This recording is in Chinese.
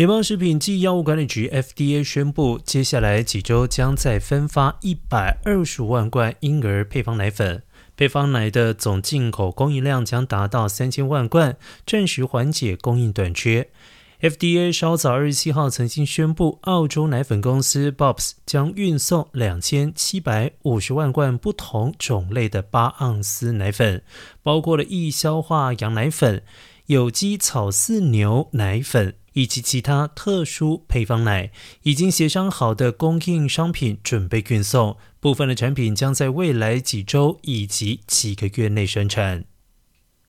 联邦食品及药物管理局 （FDA） 宣布，接下来几周将再分发一百二十万罐婴儿配方奶粉。配方奶的总进口供应量将达到三千万罐，暂时缓解供应短缺。FDA 稍早二十七号曾经宣布，澳洲奶粉公司 Bobs 将运送两千七百五十万罐不同种类的八盎司奶粉，包括了易消化羊奶粉、有机草饲牛奶粉。以及其他特殊配方奶已经协商好的供应商品准备运送，部分的产品将在未来几周以及几个月内生产。